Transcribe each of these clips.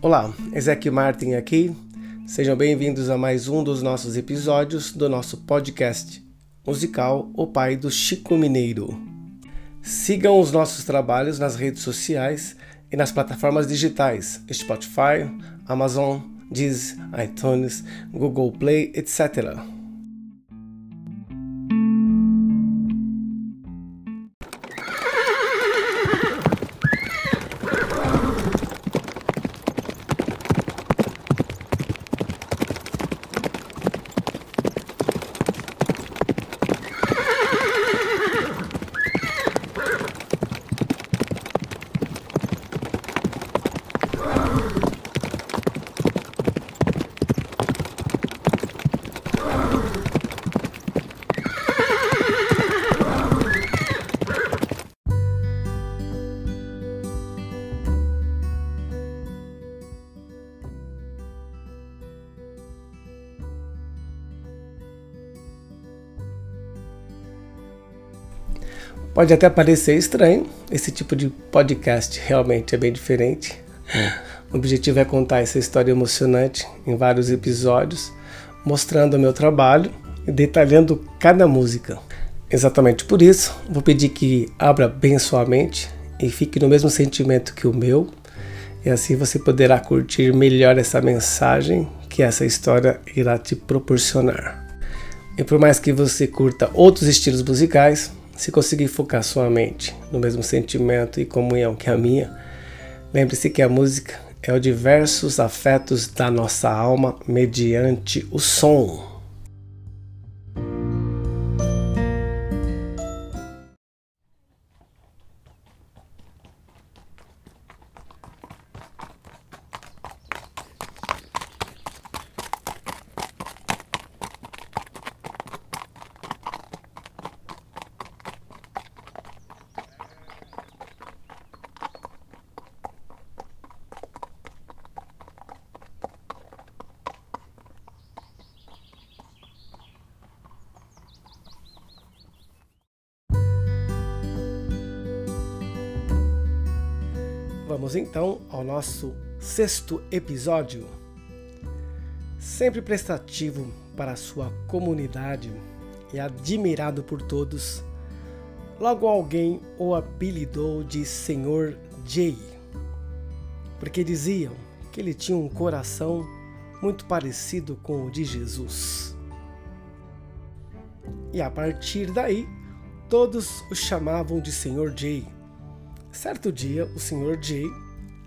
Olá, Ezequiel Martin aqui. Sejam bem-vindos a mais um dos nossos episódios do nosso podcast musical O Pai do Chico Mineiro. Sigam os nossos trabalhos nas redes sociais e nas plataformas digitais Spotify, Amazon, Deezer, iTunes, Google Play, etc. Pode até parecer estranho, esse tipo de podcast realmente é bem diferente. O objetivo é contar essa história emocionante em vários episódios, mostrando o meu trabalho e detalhando cada música. Exatamente por isso, vou pedir que abra bem sua mente e fique no mesmo sentimento que o meu, e assim você poderá curtir melhor essa mensagem que essa história irá te proporcionar. E por mais que você curta outros estilos musicais, se conseguir focar sua mente no mesmo sentimento e comunhão que a minha, lembre-se que a música é o diversos afetos da nossa alma mediante o som. Vamos então ao nosso sexto episódio. Sempre prestativo para sua comunidade e admirado por todos, logo alguém o apelidou de Senhor Jay, porque diziam que ele tinha um coração muito parecido com o de Jesus. E a partir daí, todos o chamavam de Senhor Jay Certo dia, o Sr. Jay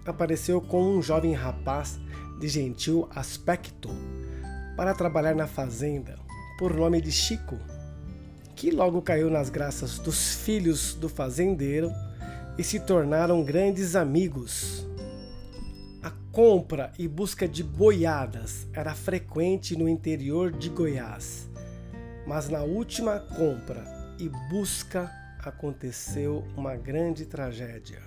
apareceu com um jovem rapaz de gentil aspecto para trabalhar na fazenda, por nome de Chico, que logo caiu nas graças dos filhos do fazendeiro e se tornaram grandes amigos. A compra e busca de boiadas era frequente no interior de Goiás, mas na última compra e busca aconteceu uma grande tragédia.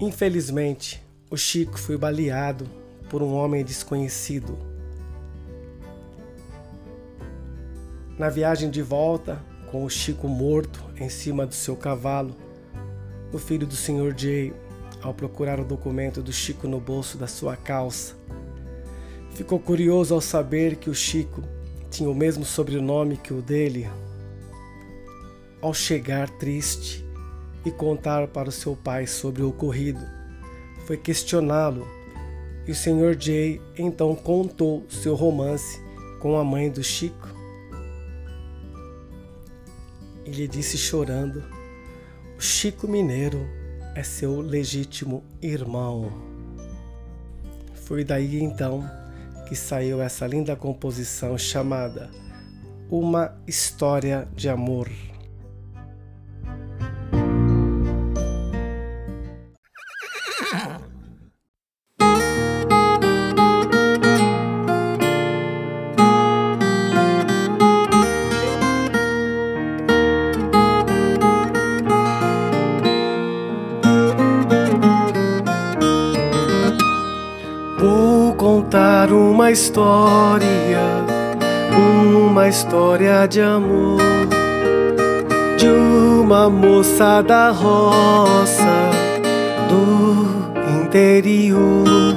Infelizmente, o Chico foi baleado por um homem desconhecido. Na viagem de volta, com o Chico morto em cima do seu cavalo, o filho do Sr. Jay, ao procurar o documento do Chico no bolso da sua calça, ficou curioso ao saber que o Chico tinha o mesmo sobrenome que o dele, ao chegar triste e contar para o seu pai sobre o ocorrido. Foi questioná-lo e o Sr. Jay então contou seu romance com a mãe do Chico. E lhe disse chorando: O Chico Mineiro é seu legítimo irmão. Foi daí então que saiu essa linda composição chamada Uma História de Amor. História, uma história de amor de uma moça da roça do interior.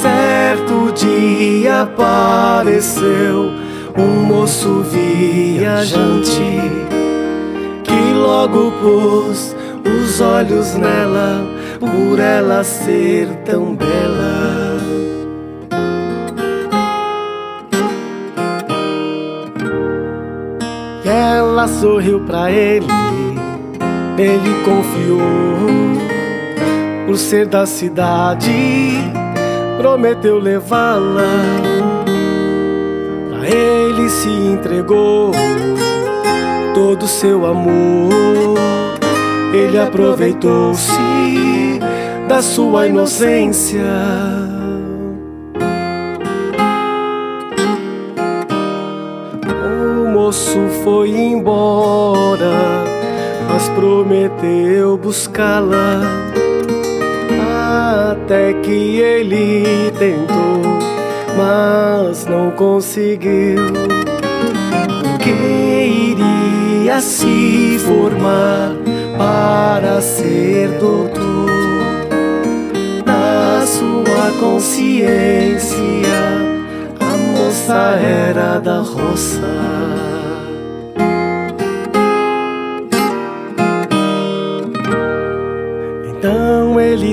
Certo dia apareceu um moço viajante que logo pôs os olhos nela por ela ser tão bela. Ela sorriu pra ele, ele confiou. Por ser da cidade, prometeu levá-la. Pra ele se entregou todo seu amor. Ele aproveitou-se da sua inocência. Moço foi embora, mas prometeu buscá-la. Até que ele tentou, mas não conseguiu. Que iria se formar para ser doutor na sua consciência a moça era da roça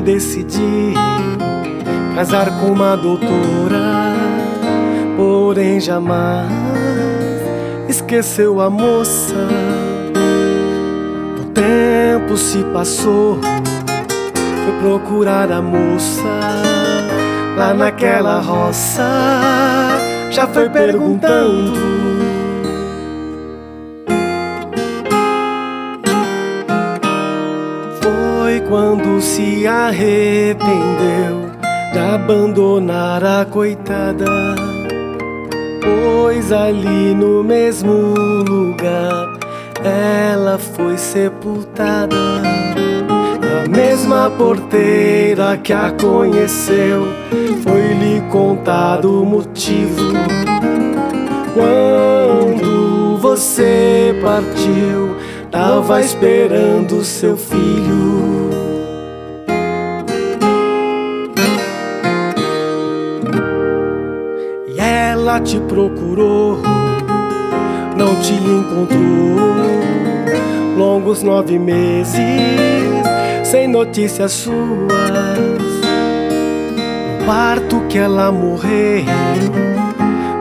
decidiu casar com uma doutora porém jamais esqueceu a moça tempo se passou, foi procurar a moça lá naquela roça. Já foi perguntando. Quando se arrependeu de abandonar a coitada. Pois ali no mesmo lugar ela foi sepultada. A mesma porteira que a conheceu foi-lhe contado o motivo. Quando você partiu, tava esperando seu filho. Ela te procurou não te encontrou. Longos nove meses sem notícias suas. No parto que ela morreu,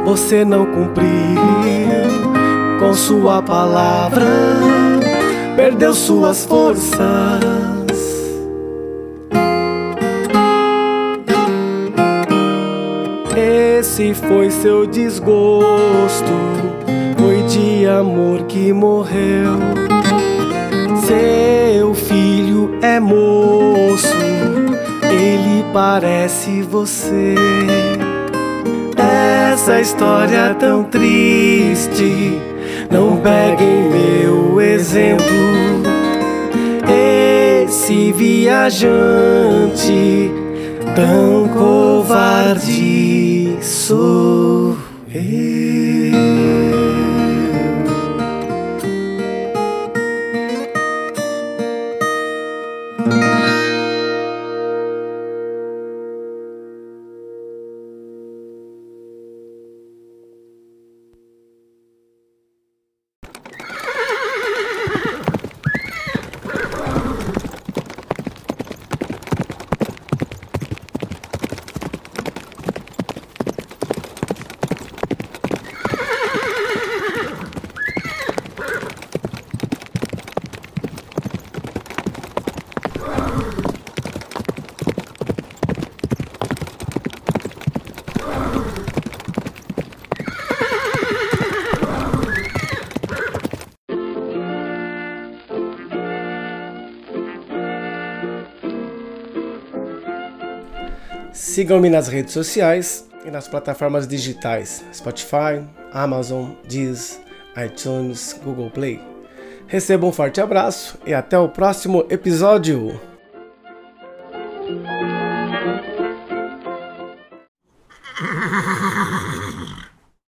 você não cumpriu com sua palavra, perdeu suas forças. Esse foi seu desgosto foi de amor que morreu. Seu filho é moço, ele parece você. Essa história tão triste, não peguem meu exemplo. Esse viajante tão covarde sou eu. Sigam-me nas redes sociais e nas plataformas digitais Spotify, Amazon, Deezer, iTunes, Google Play. Receba um forte abraço e até o próximo episódio!